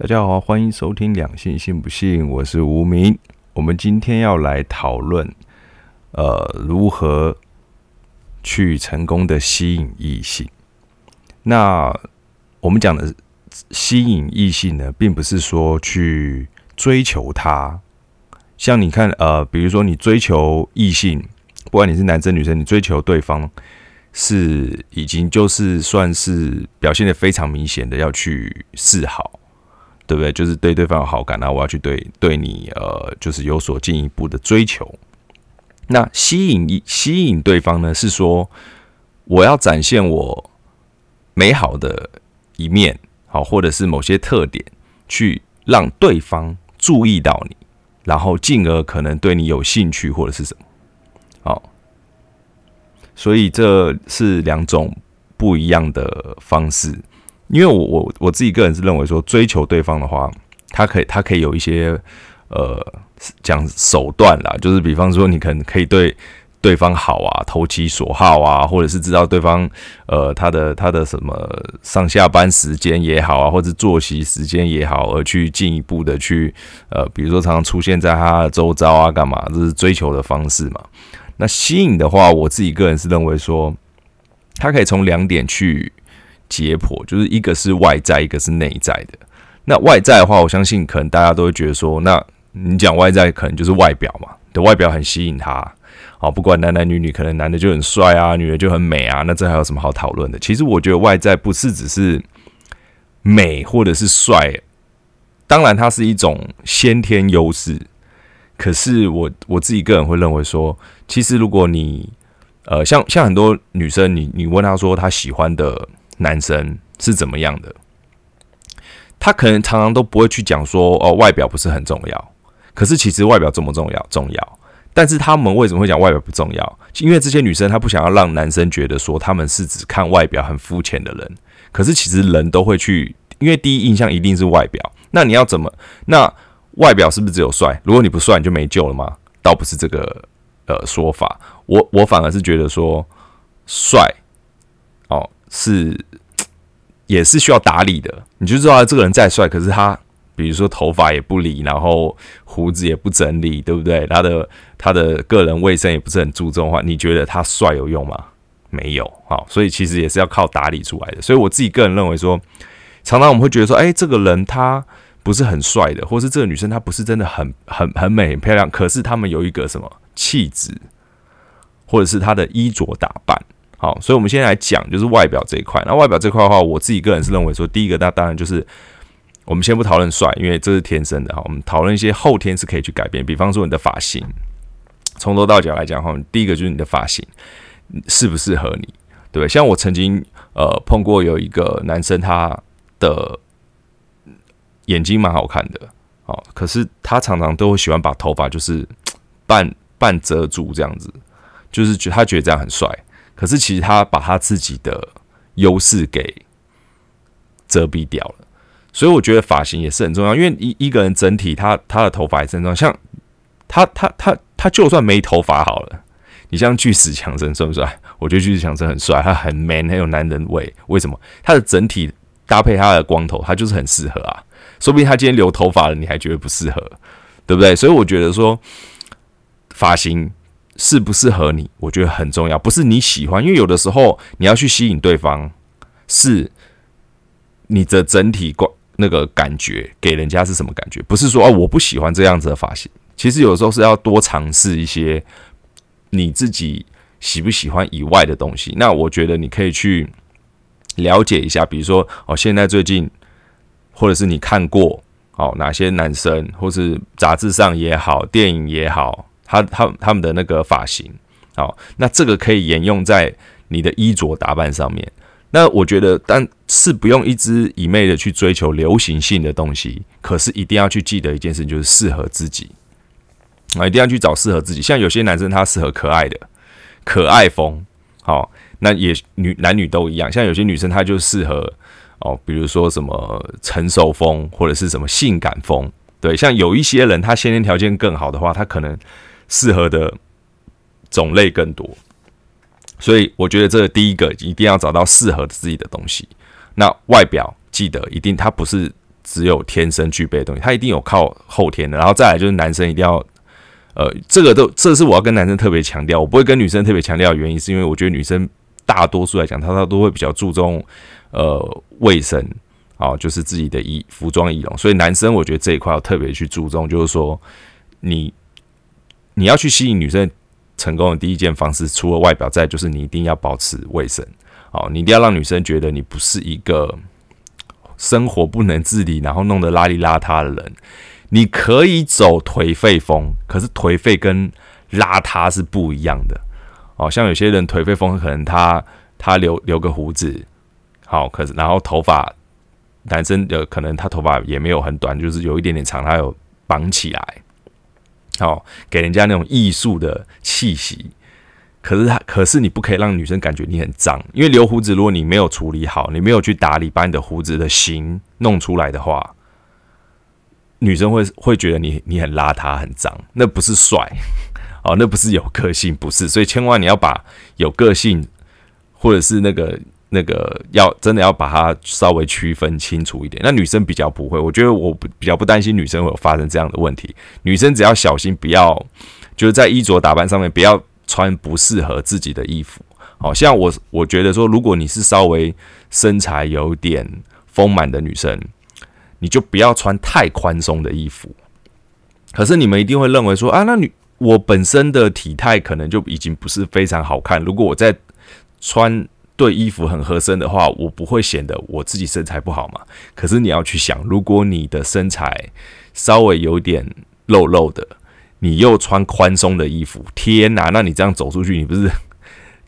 大家好，欢迎收听两性信不信，我是吴明。我们今天要来讨论，呃，如何去成功的吸引异性。那我们讲的吸引异性呢，并不是说去追求他。像你看，呃，比如说你追求异性，不管你是男生女生，你追求对方是已经就是算是表现的非常明显的要去示好。对不对？就是对对方有好感，然后我要去对对你，呃，就是有所进一步的追求。那吸引一吸引对方呢，是说我要展现我美好的一面，好，或者是某些特点，去让对方注意到你，然后进而可能对你有兴趣或者是什么。好，所以这是两种不一样的方式。因为我我我自己个人是认为说，追求对方的话，他可以他可以有一些呃讲手段啦，就是比方说你可能可以对对方好啊，投其所好啊，或者是知道对方呃他的他的什么上下班时间也好啊，或者作息时间也好，而去进一步的去呃，比如说常常出现在他的周遭啊，干嘛？这是追求的方式嘛？那吸引的话，我自己个人是认为说，他可以从两点去。解剖就是一个是外在，一个是内在的。那外在的话，我相信可能大家都会觉得说，那你讲外在可能就是外表嘛，的外表很吸引他。好，不管男男女女，可能男的就很帅啊，女的就很美啊。那这还有什么好讨论的？其实我觉得外在不是只是美或者是帅，当然它是一种先天优势。可是我我自己个人会认为说，其实如果你呃，像像很多女生，你你问她说她喜欢的。男生是怎么样的？他可能常常都不会去讲说哦，外表不是很重要。可是其实外表重不重要？重要。但是他们为什么会讲外表不重要？因为这些女生她不想要让男生觉得说他们是只看外表很肤浅的人。可是其实人都会去，因为第一印象一定是外表。那你要怎么？那外表是不是只有帅？如果你不帅，你就没救了吗？倒不是这个呃说法。我我反而是觉得说帅。是，也是需要打理的。你就知道这个人再帅，可是他，比如说头发也不理，然后胡子也不整理，对不对？他的他的个人卫生也不是很注重的话，你觉得他帅有用吗？没有。好，所以其实也是要靠打理出来的。所以我自己个人认为说，常常我们会觉得说，哎，这个人他不是很帅的，或是这个女生她不是真的很很很美很漂亮，可是他们有一个什么气质，或者是她的衣着打扮。好，所以我们现在来讲，就是外表这一块。那外表这块的话，我自己个人是认为说，第一个，那当然就是我们先不讨论帅，因为这是天生的哈。我们讨论一些后天是可以去改变，比方说你的发型，从头到脚来讲哈，第一个就是你的发型适不适合你，对不对？像我曾经呃碰过有一个男生，他的眼睛蛮好看的，哦，可是他常常都会喜欢把头发就是 半半遮住这样子，就是觉他觉得这样很帅。可是其实他把他自己的优势给遮蔽掉了，所以我觉得发型也是很重要。因为一一个人整体他他的头发也是很重要。像他他他他就算没头发好了，你像巨石强森帅不帅？我觉得巨石强森很帅，他很 man，很有男人味。为什么？他的整体搭配他的光头，他就是很适合啊。说不定他今天留头发了，你还觉得不适合，对不对？所以我觉得说发型。适不适合你，我觉得很重要。不是你喜欢，因为有的时候你要去吸引对方，是你的整体观那个感觉给人家是什么感觉？不是说哦，我不喜欢这样子的发型。其实有时候是要多尝试一些你自己喜不喜欢以外的东西。那我觉得你可以去了解一下，比如说哦，现在最近或者是你看过哦哪些男生，或是杂志上也好，电影也好。他他他们的那个发型，好，那这个可以沿用在你的衣着打扮上面。那我觉得，但是不用一直一昧的去追求流行性的东西，可是一定要去记得一件事情，就是适合自己啊，一定要去找适合自己。像有些男生他适合可爱的可爱风，好，那也女男女都一样。像有些女生她就适合哦，比如说什么成熟风或者是什么性感风，对，像有一些人他先天条件更好的话，他可能。适合的种类更多，所以我觉得这第一个一定要找到适合自己的东西。那外表记得一定，它不是只有天生具备的东西，他一定有靠后天的。然后再来就是男生一定要，呃，这个都这是我要跟男生特别强调，我不会跟女生特别强调的原因，是因为我觉得女生大多数来讲，她她都会比较注重呃卫生，啊，就是自己的衣服装仪容。所以男生我觉得这一块要特别去注重，就是说你你要去吸引女生成功的第一件方式，除了外表，再就是你一定要保持卫生。哦，你一定要让女生觉得你不是一个生活不能自理，然后弄得邋里邋遢的人。你可以走颓废风，可是颓废跟邋遢是不一样的。哦，像有些人颓废风，可能他他留留个胡子，好，可是然后头发，男生的可能他头发也没有很短，就是有一点点长，他有绑起来，好，给人家那种艺术的气息。可是他，可是你不可以让女生感觉你很脏，因为留胡子，如果你没有处理好，你没有去打理，把你的胡子的形弄出来的话，女生会会觉得你你很邋遢、很脏，那不是帅 哦，那不是有个性，不是。所以千万你要把有个性，或者是那个那个要真的要把它稍微区分清楚一点。那女生比较不会，我觉得我比较不担心女生会有发生这样的问题。女生只要小心，不要就是在衣着打扮上面不要。穿不适合自己的衣服，好像我我觉得说，如果你是稍微身材有点丰满的女生，你就不要穿太宽松的衣服。可是你们一定会认为说啊，那女我本身的体态可能就已经不是非常好看。如果我在穿对衣服很合身的话，我不会显得我自己身材不好嘛？可是你要去想，如果你的身材稍微有点肉肉的。你又穿宽松的衣服，天哪！那你这样走出去，你不是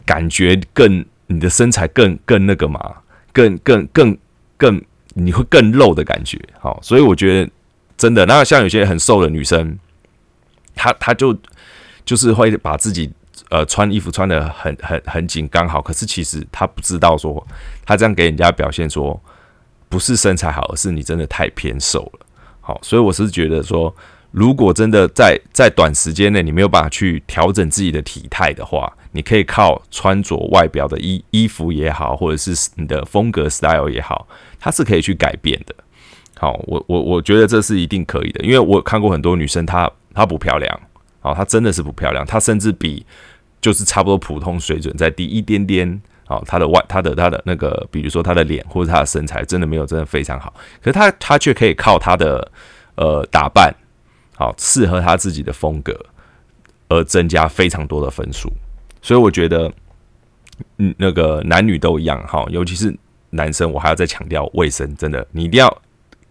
感觉更你的身材更更那个嘛？更更更更你会更露的感觉。好，所以我觉得真的，那像有些很瘦的女生，她她就就是会把自己呃穿衣服穿的很很很紧刚好，可是其实她不知道说，她这样给人家表现说不是身材好，而是你真的太偏瘦了。好，所以我是觉得说。如果真的在 在短时间内你没有办法去调整自己的体态的话，你可以靠穿着外表的衣衣服也好，或者是你的风格 style 也好，它是可以去改变的。好，我我我觉得这是一定可以的，因为我看过很多女生，她她不漂亮，好，她真的是不漂亮，她甚至比就是差不多普通水准再低一点点。好，他的外他的他的那个，比如说他的脸或者他的身材，真的没有真的非常好，可是他他却可以靠他的呃打扮。好，适合他自己的风格，而增加非常多的分数，所以我觉得，嗯，那个男女都一样，哈，尤其是男生，我还要再强调卫生，真的，你一定要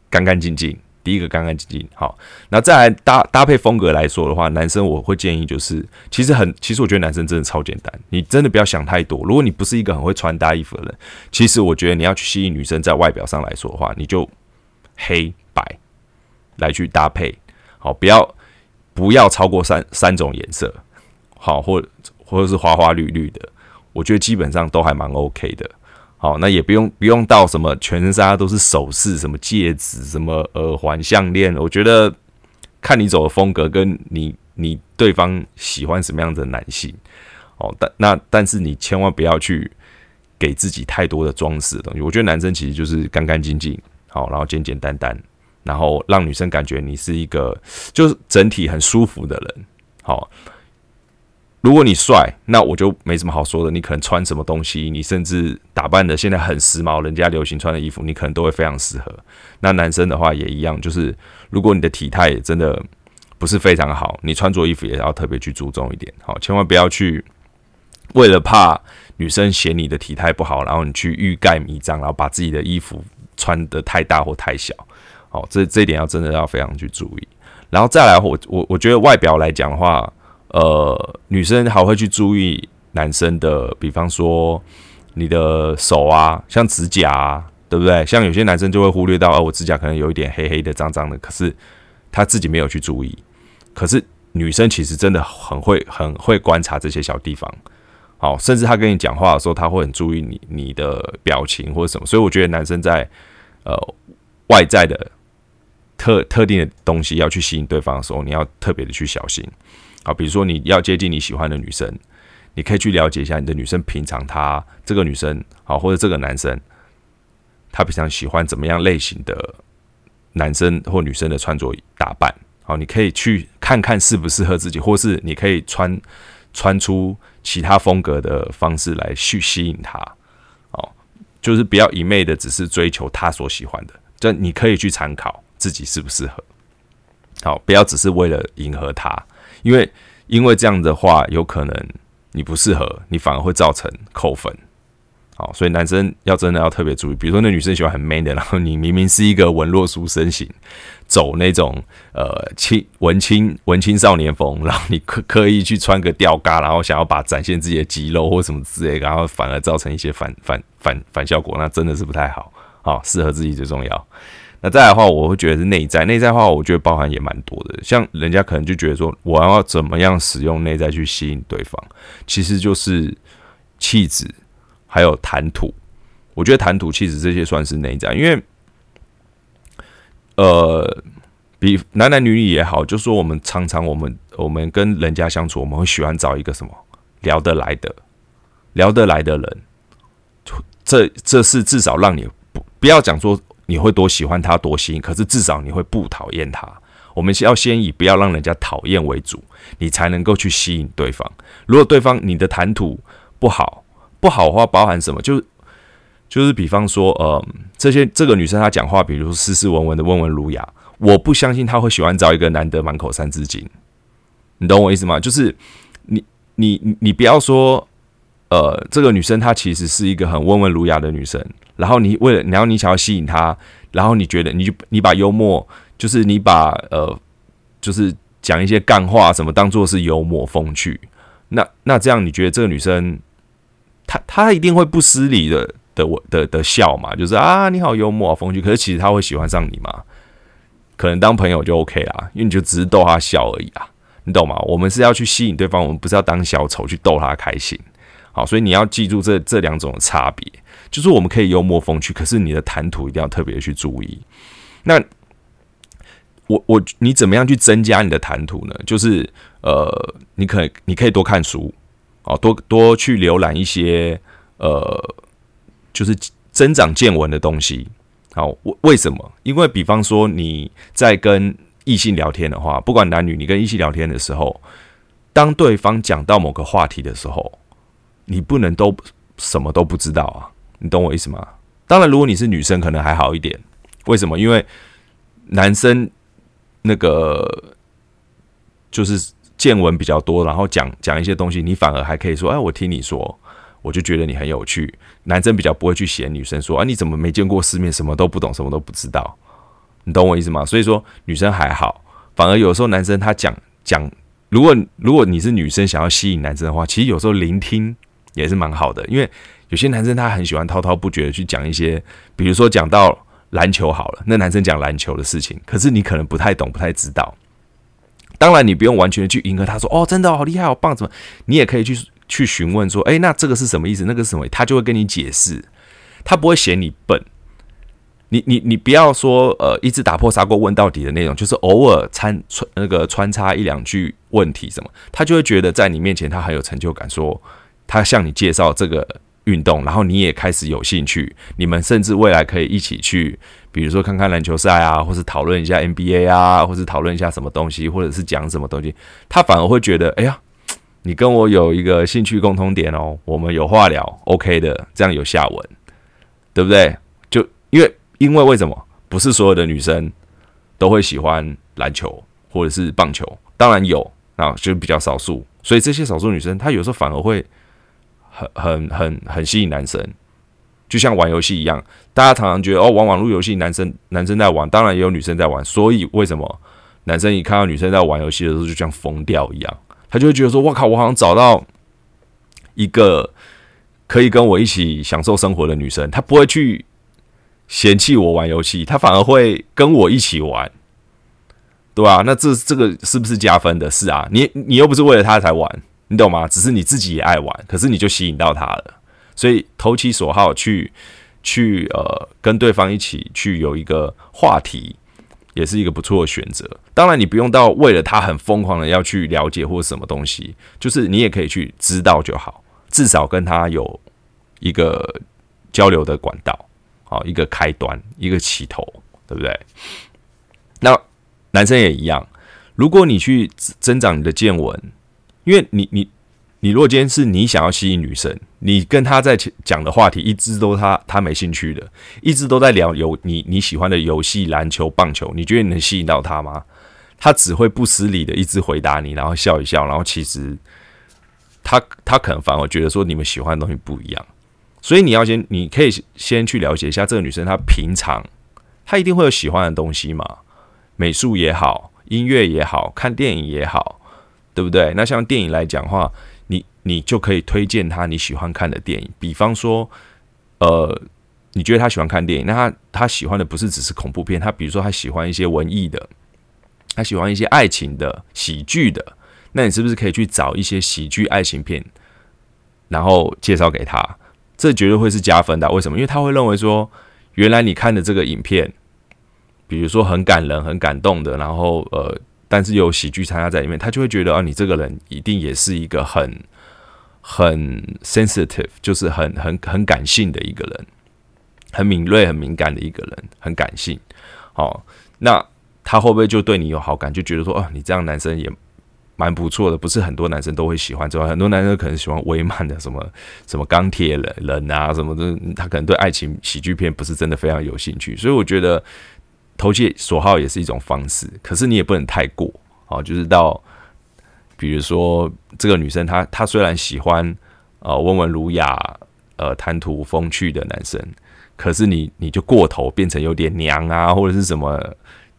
干干净净。第一个干干净净，好，那再来搭搭配风格来说的话，男生我会建议就是，其实很，其实我觉得男生真的超简单，你真的不要想太多。如果你不是一个很会穿搭衣服的人，其实我觉得你要去吸引女生，在外表上来说的话，你就黑白来去搭配。好，不要不要超过三三种颜色，好，或或者是花花绿绿的，我觉得基本上都还蛮 OK 的。好，那也不用不用到什么全身上下都是首饰，什么戒指、什么耳环、项链，我觉得看你走的风格，跟你你对方喜欢什么样的男性，哦，但那但是你千万不要去给自己太多的装饰的东西。我觉得男生其实就是干干净净，好，然后简简单单。然后让女生感觉你是一个就是整体很舒服的人。好，如果你帅，那我就没什么好说的。你可能穿什么东西，你甚至打扮的现在很时髦，人家流行穿的衣服，你可能都会非常适合。那男生的话也一样，就是如果你的体态真的不是非常好，你穿着衣服也要特别去注重一点。好，千万不要去为了怕女生嫌你的体态不好，然后你去欲盖弥彰，然后把自己的衣服穿的太大或太小。好，这这一点要真的要非常去注意，然后再来，我我我觉得外表来讲的话，呃，女生还会去注意男生的，比方说你的手啊，像指甲，啊，对不对？像有些男生就会忽略到，哦，我指甲可能有一点黑黑的、脏脏的，可是他自己没有去注意。可是女生其实真的很会、很会观察这些小地方，好，甚至他跟你讲话的时候，他会很注意你你的表情或者什么。所以我觉得男生在呃外在的。特特定的东西要去吸引对方的时候，你要特别的去小心。好，比如说你要接近你喜欢的女生，你可以去了解一下你的女生平常她这个女生好，或者这个男生他平常喜欢怎么样类型的男生或女生的穿着打扮。好，你可以去看看适不适合自己，或是你可以穿穿出其他风格的方式来去吸引他。哦，就是不要一昧的只是追求他所喜欢的，这你可以去参考自己适不适合。好，不要只是为了迎合他，因为因为这样的话，有可能你不适合，你反而会造成扣分。好，所以男生要真的要特别注意，比如说那女生喜欢很 man 的，然后你明明是一个文弱书生型，走那种呃青文青文青少年风，然后你刻刻意去穿个吊嘎，然后想要把展现自己的肌肉或什么之类，然后反而造成一些反反反反效果，那真的是不太好。好，适合自己最重要。那再来的话，我会觉得是内在。内在的话，我觉得包含也蛮多的。像人家可能就觉得说，我要怎么样使用内在去吸引对方，其实就是气质还有谈吐。我觉得谈吐、气质这些算是内在，因为呃，比男男女女也好，就说我们常常我们我们跟人家相处，我们会喜欢找一个什么聊得来的、聊得来的人。这这是至少让你不不要讲说。你会多喜欢他，多吸引，可是至少你会不讨厌他。我们要先以不要让人家讨厌为主，你才能够去吸引对方。如果对方你的谈吐不好，不好的话包含什么？就是就是比方说，呃，这些这个女生她讲话，比如斯斯文文的，温文儒雅，我不相信她会喜欢找一个男的满口三字经。你懂我意思吗？就是你你你不要说。呃，这个女生她其实是一个很温文儒雅的女生，然后你为了，然后你想要吸引她，然后你觉得你就你把幽默，就是你把呃，就是讲一些干话什么当做是幽默风趣，那那这样你觉得这个女生，她她一定会不失礼的的我的的笑嘛？就是啊，你好幽默啊风趣，可是其实她会喜欢上你吗？可能当朋友就 OK 啦，因为你就只是逗她笑而已啊，你懂吗？我们是要去吸引对方，我们不是要当小丑去逗她开心。好，所以你要记住这这两种差别，就是我们可以幽默风趣，可是你的谈吐一定要特别去注意。那我我你怎么样去增加你的谈吐呢？就是呃，你可你可以多看书，哦，多多去浏览一些呃，就是增长见闻的东西。好，为为什么？因为比方说你在跟异性聊天的话，不管男女，你跟异性聊天的时候，当对方讲到某个话题的时候。你不能都什么都不知道啊，你懂我意思吗？当然，如果你是女生，可能还好一点。为什么？因为男生那个就是见闻比较多，然后讲讲一些东西，你反而还可以说：“哎，我听你说，我就觉得你很有趣。”男生比较不会去嫌女生说：“啊，你怎么没见过世面，什么都不懂，什么都不知道？”你懂我意思吗？所以说，女生还好，反而有时候男生他讲讲，如果如果你是女生想要吸引男生的话，其实有时候聆听。也是蛮好的，因为有些男生他很喜欢滔滔不绝的去讲一些，比如说讲到篮球好了，那男生讲篮球的事情，可是你可能不太懂，不太知道。当然，你不用完全的去迎合他，说哦，真的好厉害，好棒，怎么？你也可以去去询问说，诶，那这个是什么意思？那个是什么？他就会跟你解释，他不会嫌你笨。你你你不要说呃，一直打破砂锅问到底的那种，就是偶尔参穿那个穿插一两句问题什么，他就会觉得在你面前他很有成就感，说。他向你介绍这个运动，然后你也开始有兴趣，你们甚至未来可以一起去，比如说看看篮球赛啊，或是讨论一下 NBA 啊，或是讨论一下什么东西，或者是讲什么东西，他反而会觉得，哎呀，你跟我有一个兴趣共通点哦，我们有话聊，OK 的，这样有下文，对不对？就因为因为为什么不是所有的女生都会喜欢篮球或者是棒球？当然有，啊，就比较少数，所以这些少数女生她有时候反而会。很很很很吸引男生，就像玩游戏一样，大家常常觉得哦，玩网络游戏，男生男生在玩，当然也有女生在玩。所以为什么男生一看到女生在玩游戏的时候，就像疯掉一样？他就会觉得说：“我靠，我好像找到一个可以跟我一起享受生活的女生。”她不会去嫌弃我玩游戏，她反而会跟我一起玩，对吧？那这这个是不是加分的？是啊，你你又不是为了他才玩。你懂吗？只是你自己也爱玩，可是你就吸引到他了，所以投其所好，去去呃跟对方一起去有一个话题，也是一个不错的选择。当然，你不用到为了他很疯狂的要去了解或什么东西，就是你也可以去知道就好，至少跟他有一个交流的管道，好一个开端，一个起头，对不对？那男生也一样，如果你去增长你的见闻，因为你你你如果今天是你想要吸引女生，你跟她在讲的话题一直都她她没兴趣的，一直都在聊有你你喜欢的游戏篮球棒球，你觉得你能吸引到她吗？她只会不失礼的一直回答你，然后笑一笑，然后其实她她可能反而觉得说你们喜欢的东西不一样，所以你要先你可以先去了解一下这个女生她平常她一定会有喜欢的东西嘛，美术也好，音乐也好看电影也好，对不对？那像电影来讲话。你就可以推荐他你喜欢看的电影，比方说，呃，你觉得他喜欢看电影，那他他喜欢的不是只是恐怖片，他比如说他喜欢一些文艺的，他喜欢一些爱情的、喜剧的，那你是不是可以去找一些喜剧爱情片，然后介绍给他？这绝对会是加分的。为什么？因为他会认为说，原来你看的这个影片，比如说很感人、很感动的，然后呃，但是有喜剧参加在里面，他就会觉得啊，你这个人一定也是一个很。很 sensitive，就是很很很感性的一个人，很敏锐、很敏感的一个人，很感性。好，那他会不会就对你有好感？就觉得说，哦，你这样男生也蛮不错的，不是很多男生都会喜欢。之外，很多男生可能喜欢威曼的什么 什么钢铁人人啊什么的，他可能对爱情喜剧片不是真的非常有兴趣。所以我觉得投其所好也是一种方式，可是你也不能太过。哦，就是到。比如说，这个女生她她虽然喜欢呃温文儒雅、呃谈吐风趣的男生，可是你你就过头变成有点娘啊，或者是什么，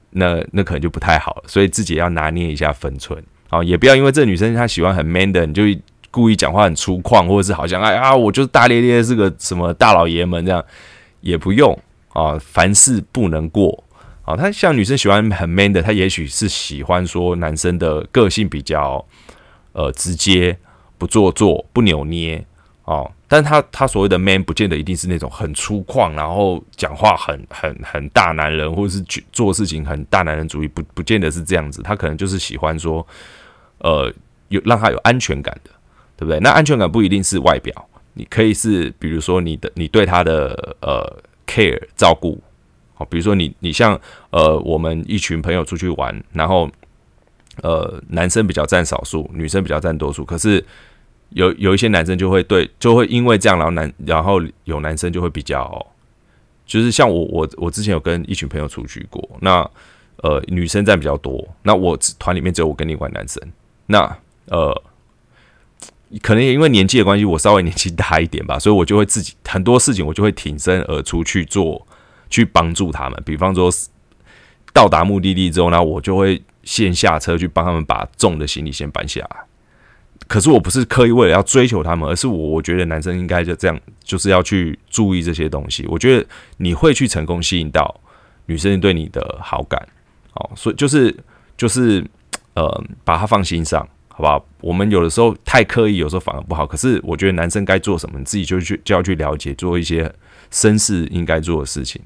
那那可能就不太好了。所以自己要拿捏一下分寸啊，也不要因为这个女生她喜欢很 man 的，你就故意讲话很粗犷，或者是好像哎啊我就是大咧咧是个什么大老爷们这样，也不用啊，凡事不能过。啊，他像女生喜欢很 man 的，他也许是喜欢说男生的个性比较呃直接，不做作，不扭捏哦。但他他所谓的 man，不见得一定是那种很粗犷，然后讲话很很很大男人，或者是做事情很大男人主义，不不见得是这样子。他可能就是喜欢说，呃，有让他有安全感的，对不对？那安全感不一定是外表，你可以是比如说你的你对他的呃 care 照顾。哦比如说你，你像呃，我们一群朋友出去玩，然后呃，男生比较占少数，女生比较占多数。可是有有一些男生就会对，就会因为这样，然后男，然后有男生就会比较，就是像我，我我之前有跟一群朋友出去过，那呃，女生占比较多，那我团里面只有我跟另外男生，那呃，可能也因为年纪的关系，我稍微年纪大一点吧，所以我就会自己很多事情，我就会挺身而出去做。去帮助他们，比方说到达目的地之后呢，我就会先下车去帮他们把重的行李先搬下来。可是我不是刻意为了要追求他们，而是我我觉得男生应该就这样，就是要去注意这些东西。我觉得你会去成功吸引到女生对你的好感，哦，所以就是就是呃，把它放心上，好不好？我们有的时候太刻意，有时候反而不好。可是我觉得男生该做什么，你自己就去就要去了解，做一些绅士应该做的事情。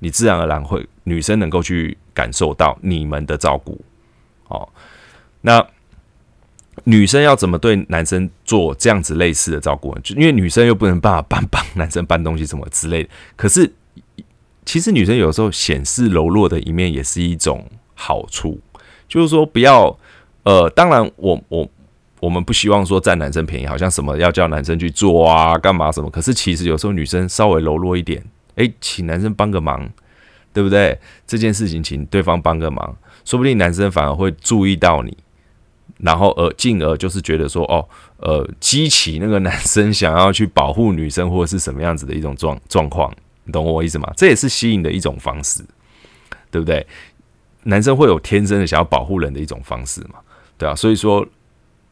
你自然而然会，女生能够去感受到你们的照顾，哦，那女生要怎么对男生做这样子类似的照顾？就因为女生又不能办法帮帮男生搬东西什么之类的。可是其实女生有时候显示柔弱的一面也是一种好处，就是说不要呃，当然我我我们不希望说占男生便宜，好像什么要叫男生去做啊，干嘛什么？可是其实有时候女生稍微柔弱一点。诶，请男生帮个忙，对不对？这件事情请对方帮个忙，说不定男生反而会注意到你，然后而进而就是觉得说，哦，呃，激起那个男生想要去保护女生或者是什么样子的一种状状况，你懂我意思吗？这也是吸引的一种方式，对不对？男生会有天生的想要保护人的一种方式嘛，对啊。所以说，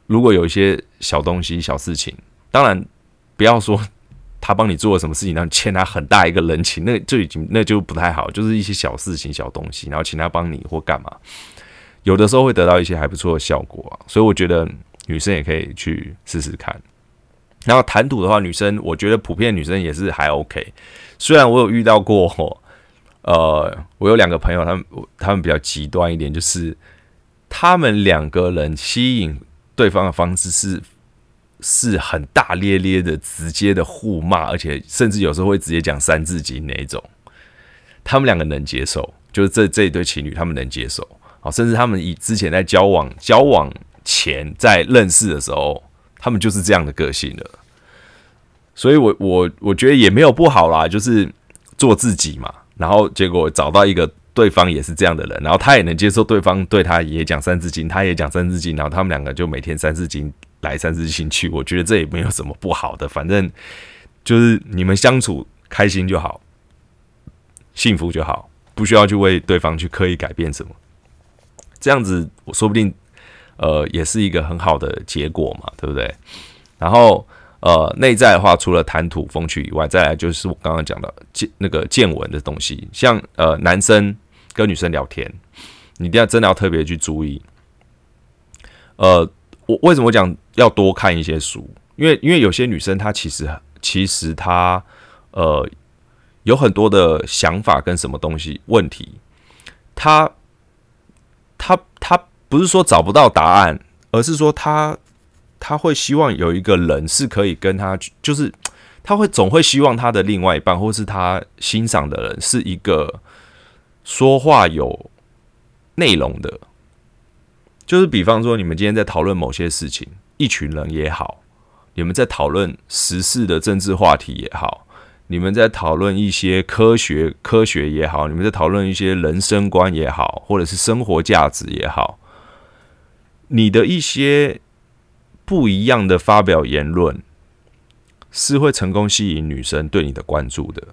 如果有一些小东西、小事情，当然不要说。他帮你做了什么事情，然后欠他很大一个人情，那就已经那就不太好。就是一些小事情、小东西，然后请他帮你或干嘛，有的时候会得到一些还不错的效果。所以我觉得女生也可以去试试看。然后谈吐的话，女生我觉得普遍女生也是还 OK。虽然我有遇到过，呃，我有两个朋友，他们他们比较极端一点，就是他们两个人吸引对方的方式是。是很大咧咧的、直接的互骂，而且甚至有时候会直接讲三字经那一种。他们两个能接受，就是这这一对情侣他们能接受，好，甚至他们以之前在交往交往前在认识的时候，他们就是这样的个性了。所以，我我我觉得也没有不好啦，就是做自己嘛。然后结果找到一个对方也是这样的人，然后他也能接受对方对他也讲三字经，他也讲三字经，然后他们两个就每天三字经来三字经去。我觉得这也没有什么不好的，反正就是你们相处开心就好，幸福就好，不需要去为对方去刻意改变什么。这样子，我说不定呃也是一个很好的结果嘛，对不对？然后。呃，内在的话，除了谈吐风趣以外，再来就是我刚刚讲的见那个见闻的东西，像呃男生跟女生聊天，你一定要真的要特别去注意。呃，我为什么讲要多看一些书？因为因为有些女生她其实其实她呃有很多的想法跟什么东西问题，她她她不是说找不到答案，而是说她。他会希望有一个人是可以跟他，就是他会总会希望他的另外一半，或是他欣赏的人，是一个说话有内容的。就是比方说，你们今天在讨论某些事情，一群人也好，你们在讨论时事的政治话题也好，你们在讨论一些科学科学也好，你们在讨论一些人生观也好，或者是生活价值也好，你的一些。不一样的发表言论是会成功吸引女生对你的关注的。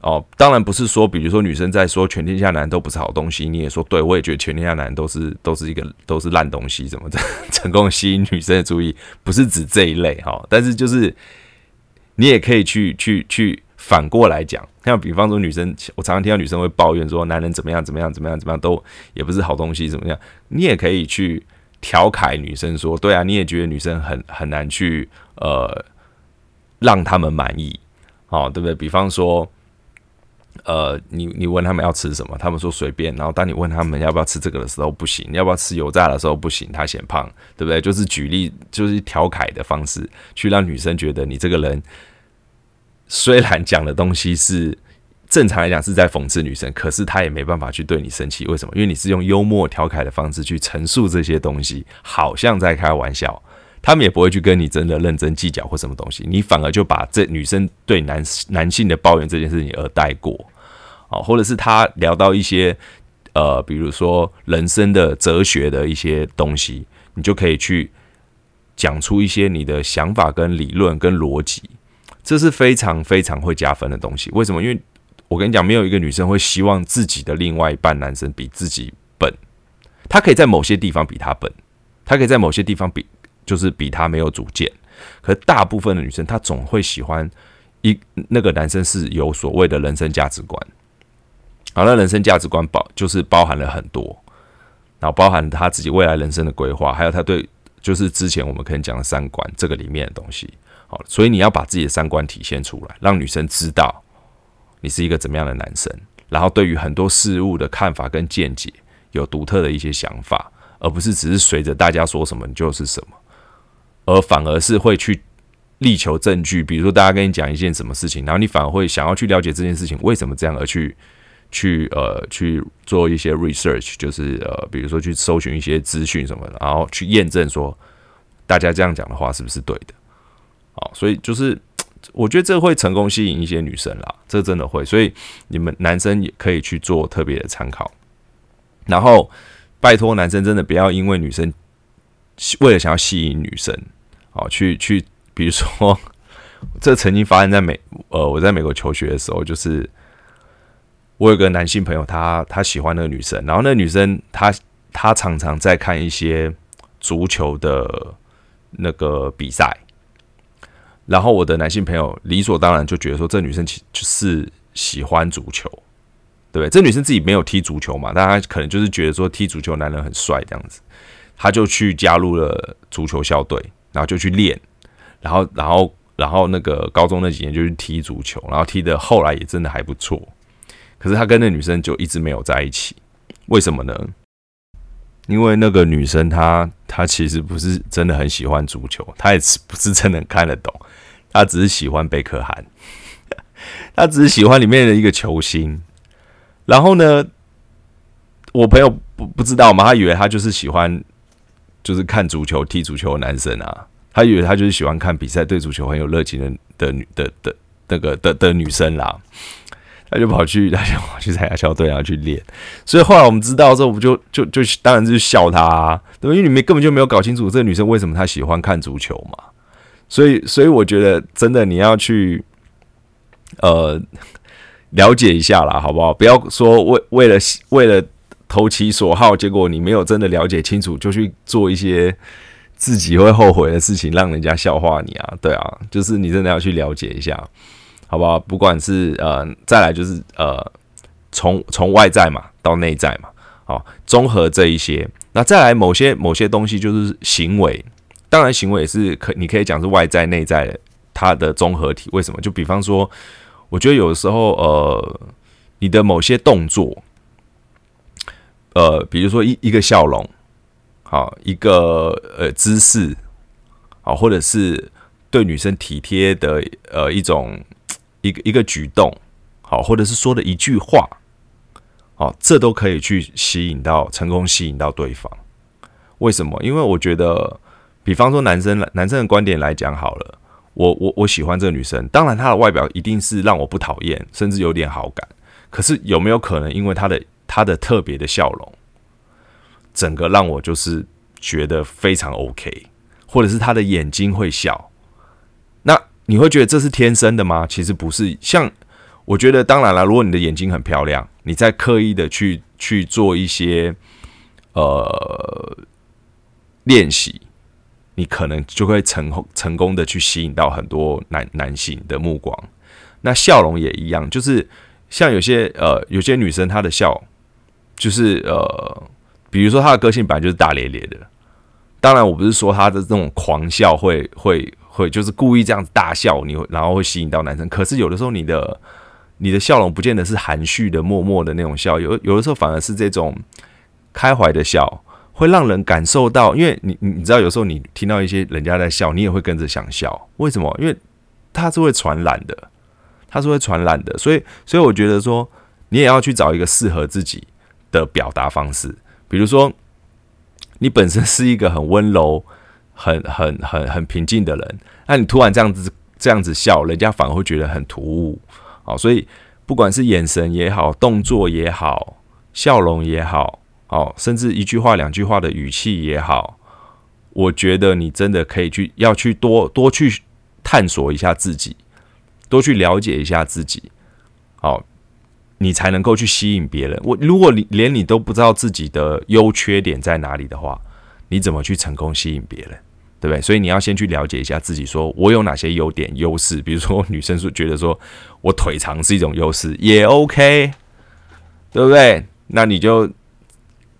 哦，当然不是说，比如说女生在说全天下男人都不是好东西，你也说对，我也觉得全天下男人都是都是一个都是烂东西，怎么的 成功吸引女生的注意，不是指这一类哈。但是就是你也可以去去去反过来讲，像比方说女生，我常常听到女生会抱怨说男人怎么样怎么样怎么样怎么样都也不是好东西怎么样，你也可以去。调侃女生说：“对啊，你也觉得女生很很难去呃让他们满意，哦，对不对？比方说，呃，你你问他们要吃什么，他们说随便。然后当你问他们要不要吃这个的时候，不行；要不要吃油炸的时候，不行，他嫌胖，对不对？就是举例，就是调侃的方式，去让女生觉得你这个人虽然讲的东西是。”正常来讲是在讽刺女生，可是他也没办法去对你生气。为什么？因为你是用幽默调侃的方式去陈述这些东西，好像在开玩笑。他们也不会去跟你真的认真计较或什么东西，你反而就把这女生对男男性的抱怨这件事情而带过，哦，或者是他聊到一些呃，比如说人生的哲学的一些东西，你就可以去讲出一些你的想法跟理论跟逻辑，这是非常非常会加分的东西。为什么？因为我跟你讲，没有一个女生会希望自己的另外一半男生比自己笨。他可以在某些地方比他笨，他可以在某些地方比就是比他没有主见。可大部分的女生，她总会喜欢一那个男生是有所谓的人生价值观。好，那人生价值观包就是包含了很多，然后包含他自己未来人生的规划，还有他对就是之前我们可能讲的三观这个里面的东西。好，所以你要把自己的三观体现出来，让女生知道。你是一个怎么样的男生？然后对于很多事物的看法跟见解有独特的一些想法，而不是只是随着大家说什么你就是什么，而反而是会去力求证据。比如说大家跟你讲一件什么事情，然后你反而会想要去了解这件事情为什么这样，而去去呃去做一些 research，就是呃比如说去搜寻一些资讯什么的，然后去验证说大家这样讲的话是不是对的。好，所以就是。我觉得这会成功吸引一些女生啦，这真的会，所以你们男生也可以去做特别的参考。然后拜托男生真的不要因为女生为了想要吸引女生，哦，去去，比如说这曾经发生在美呃我在美国求学的时候，就是我有个男性朋友，他他喜欢那个女生，然后那个女生她她常常在看一些足球的那个比赛。然后我的男性朋友理所当然就觉得说，这女生其就是喜欢足球，对不对？这女生自己没有踢足球嘛，但她可能就是觉得说踢足球男人很帅这样子，她就去加入了足球校队，然后就去练，然后然后然后那个高中那几年就去踢足球，然后踢的后来也真的还不错。可是他跟那女生就一直没有在一起，为什么呢？因为那个女生她她其实不是真的很喜欢足球，她也是不是真的看得懂。她只是喜欢贝克汉，他只是喜欢里面的一个球星，然后呢，我朋友不不知道嘛，他以为他就是喜欢就是看足球、踢足球的男生啊，他以为他就是喜欢看比赛、对足球很有热情的的女的的那个的的女生啦。他就跑去，他就跑去参加校队，然后去练。所以后来我们知道之后，我们就就就当然就是笑他，对吧？因为你们根本就没有搞清楚这个女生为什么她喜欢看足球嘛。所以，所以我觉得真的你要去呃 了解一下啦，好不好？不要说为为了为了投其所好，结果你没有真的了解清楚，就去做一些自己会后悔的事情，让人家笑话你啊。对啊，就是你真的要去了解一下。好不好？不管是呃，再来就是呃，从从外在嘛到内在嘛，好，综合这一些，那再来某些某些东西就是行为，当然行为也是可，你可以讲是外在内在的它的综合体。为什么？就比方说，我觉得有的时候呃，你的某些动作，呃，比如说一一个笑容，好，一个呃姿势，好，或者是对女生体贴的呃一种。一个一个举动，好，或者是说的一句话，好，这都可以去吸引到成功吸引到对方。为什么？因为我觉得，比方说男生男生的观点来讲好了，我我我喜欢这个女生，当然她的外表一定是让我不讨厌，甚至有点好感。可是有没有可能，因为她的他的特别的笑容，整个让我就是觉得非常 OK，或者是他的眼睛会笑，那？你会觉得这是天生的吗？其实不是。像我觉得，当然了，如果你的眼睛很漂亮，你在刻意的去去做一些呃练习，你可能就会成功成功的去吸引到很多男男性的目光。那笑容也一样，就是像有些呃有些女生她的笑，就是呃，比如说他的个性本来就是大咧咧的。当然，我不是说他的这种狂笑会会。会就是故意这样子大笑，你然后会吸引到男生。可是有的时候你的你的笑容不见得是含蓄的、默默的那种笑，有有的时候反而是这种开怀的笑，会让人感受到。因为你你你知道，有时候你听到一些人家在笑，你也会跟着想笑。为什么？因为它是会传染的，它是会传染的。所以所以我觉得说，你也要去找一个适合自己的表达方式。比如说，你本身是一个很温柔。很 很很很平静的人，那你突然这样子这样子笑，人家反而会觉得很突兀，好，所以不管是眼神也好，动作也好，笑容也好，哦，甚至一句话两句话的语气也好，我觉得你真的可以去要去多多去探索一下自己，多去了解一下自己，你才能够去吸引别人。我如果你连你都不知道自己的优缺点在哪里的话，你怎么去成功吸引别人？对不对？所以你要先去了解一下自己，说我有哪些优点、优势。比如说，女生是觉得说我腿长是一种优势，也 OK，对不对？那你就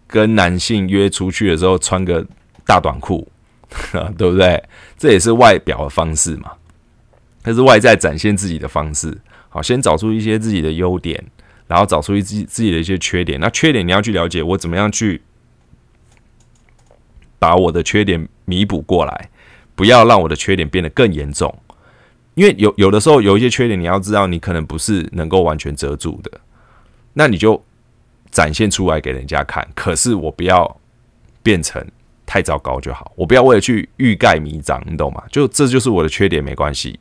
跟男性约出去的时候穿个大短裤，对不对？这也是外表的方式嘛，它是外在展现自己的方式。好，先找出一些自己的优点，然后找出一自己自己的一些缺点。那缺点你要去了解，我怎么样去。把我的缺点弥补过来，不要让我的缺点变得更严重。因为有有的时候有一些缺点，你要知道你可能不是能够完全遮住的，那你就展现出来给人家看。可是我不要变成太糟糕就好，我不要为了去欲盖弥彰，你懂吗？就这就是我的缺点，没关系。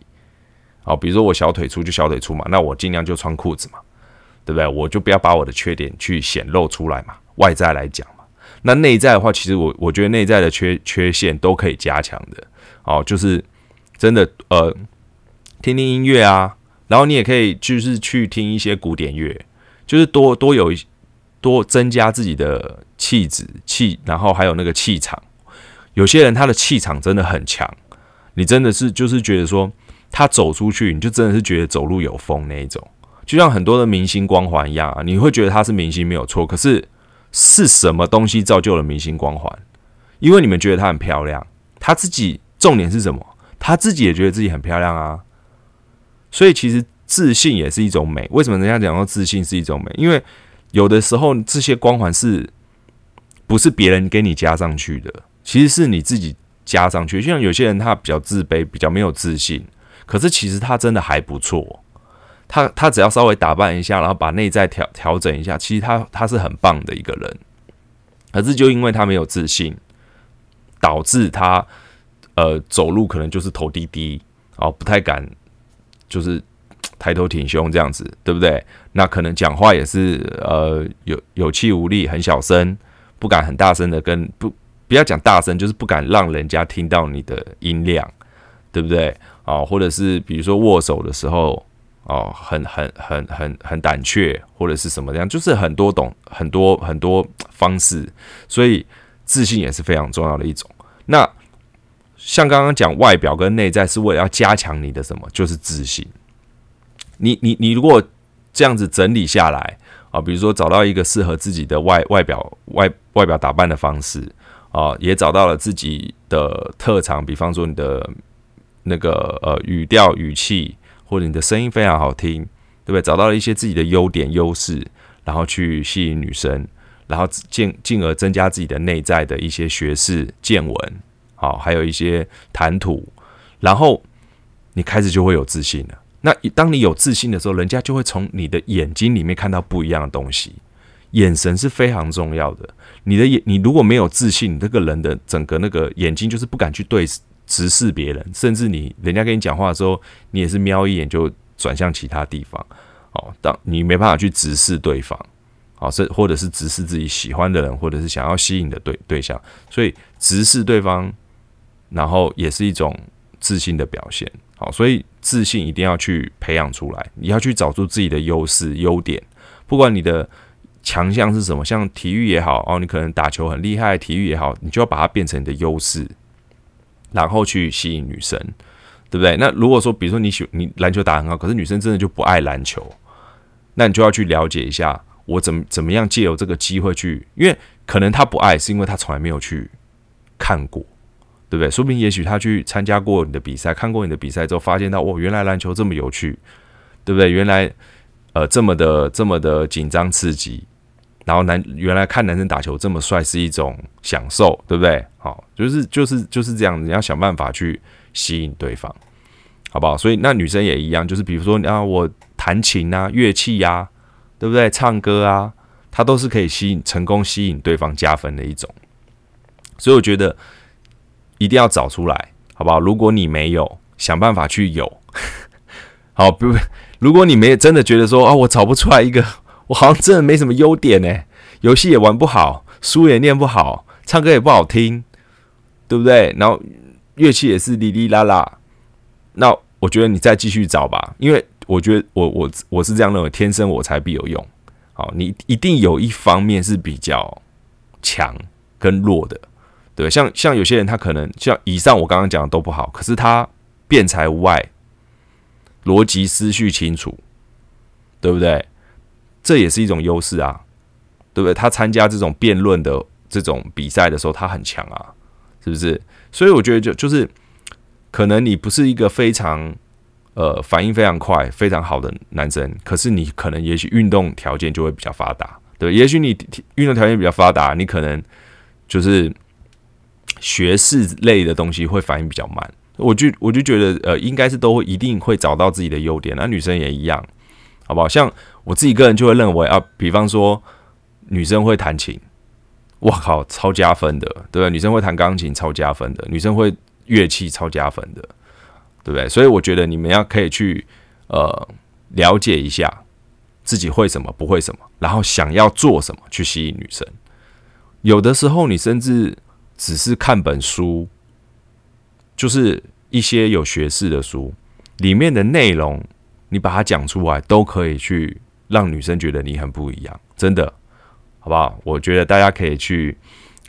好，比如说我小腿粗就小腿粗嘛，那我尽量就穿裤子嘛，对不对？我就不要把我的缺点去显露出来嘛，外在来讲嘛。那内在的话，其实我我觉得内在的缺缺陷都可以加强的，哦，就是真的呃，听听音乐啊，然后你也可以就是去听一些古典乐，就是多多有多增加自己的气质气，然后还有那个气场。有些人他的气场真的很强，你真的是就是觉得说他走出去，你就真的是觉得走路有风那一种，就像很多的明星光环一样啊，你会觉得他是明星没有错，可是。是什么东西造就了明星光环？因为你们觉得她很漂亮，她自己重点是什么？她自己也觉得自己很漂亮啊。所以其实自信也是一种美。为什么人家讲说自信是一种美？因为有的时候这些光环是不是别人给你加上去的？其实是你自己加上去。就像有些人他比较自卑，比较没有自信，可是其实他真的还不错。他他只要稍微打扮一下，然后把内在调调整一下，其实他他是很棒的一个人。可是就因为他没有自信，导致他呃走路可能就是头低低哦，不太敢就是抬头挺胸这样子，对不对？那可能讲话也是呃有有气无力，很小声，不敢很大声的跟不不要讲大声，就是不敢让人家听到你的音量，对不对？啊，或者是比如说握手的时候。哦，很很很很很胆怯，或者是什么样，就是很多懂很多很多方式，所以自信也是非常重要的一种。那像刚刚讲外表跟内在是为了要加强你的什么，就是自信。你你你如果这样子整理下来啊，比如说找到一个适合自己的外外表外外表打扮的方式啊，也找到了自己的特长，比方说你的那个呃语调语气。或者你的声音非常好听，对不对？找到了一些自己的优点优势，然后去吸引女生，然后进进而增加自己的内在的一些学识见闻，好，还有一些谈吐，然后你开始就会有自信了。那当你有自信的时候，人家就会从你的眼睛里面看到不一样的东西。眼神是非常重要的。你的眼，你如果没有自信，你这个人的整个那个眼睛就是不敢去对。直视别人，甚至你人家跟你讲话的时候，你也是瞄一眼就转向其他地方。哦，当你没办法去直视对方，好，是或者是直视自己喜欢的人，或者是想要吸引的对对象，所以直视对方，然后也是一种自信的表现。好，所以自信一定要去培养出来，你要去找出自己的优势优点，不管你的强项是什么，像体育也好，哦，你可能打球很厉害，体育也好，你就要把它变成你的优势。然后去吸引女生，对不对？那如果说，比如说你喜你篮球打很好，可是女生真的就不爱篮球，那你就要去了解一下，我怎么怎么样借由这个机会去，因为可能她不爱，是因为她从来没有去看过，对不对？说明也许她去参加过你的比赛，看过你的比赛之后，发现到哦，原来篮球这么有趣，对不对？原来呃这么的这么的紧张刺激。然后男原来看男生打球这么帅是一种享受，对不对？好，就是就是就是这样，你要想办法去吸引对方，好不好？所以那女生也一样，就是比如说啊，我弹琴啊，乐器呀，对不对？唱歌啊，它都是可以吸引成功吸引对方加分的一种。所以我觉得一定要找出来，好不好？如果你没有，想办法去有。好，不，如果你没真的觉得说啊，我找不出来一个。我好像真的没什么优点呢，游戏也玩不好，书也念不好，唱歌也不好听，对不对？然后乐器也是哩哩啦啦。那我觉得你再继续找吧，因为我觉得我我我是这样认为，天生我材必有用。好，你一定有一方面是比较强跟弱的，对像像有些人他可能像以上我刚刚讲的都不好，可是他辩才无碍，逻辑思绪清楚，对不对？这也是一种优势啊，对不对？他参加这种辩论的这种比赛的时候，他很强啊，是不是？所以我觉得就就是，可能你不是一个非常呃反应非常快、非常好的男生，可是你可能也许运动条件就会比较发达，对？也许你运动条件比较发达，你可能就是学士类的东西会反应比较慢。我就我就觉得呃，应该是都会一定会找到自己的优点，那女生也一样。好不好？像我自己个人就会认为啊，比方说女生会弹琴，哇靠，超加分的，对不对？女生会弹钢琴，超加分的；女生会乐器，超加分的，对不对？所以我觉得你们要可以去呃了解一下自己会什么，不会什么，然后想要做什么去吸引女生。有的时候你甚至只是看本书，就是一些有学识的书里面的内容。你把它讲出来，都可以去让女生觉得你很不一样，真的，好不好？我觉得大家可以去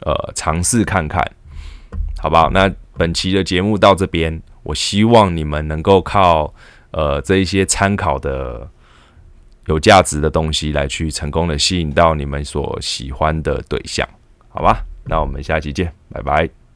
呃尝试看看，好不好？那本期的节目到这边，我希望你们能够靠呃这一些参考的有价值的东西来去成功的吸引到你们所喜欢的对象，好吧？那我们下期见，拜拜。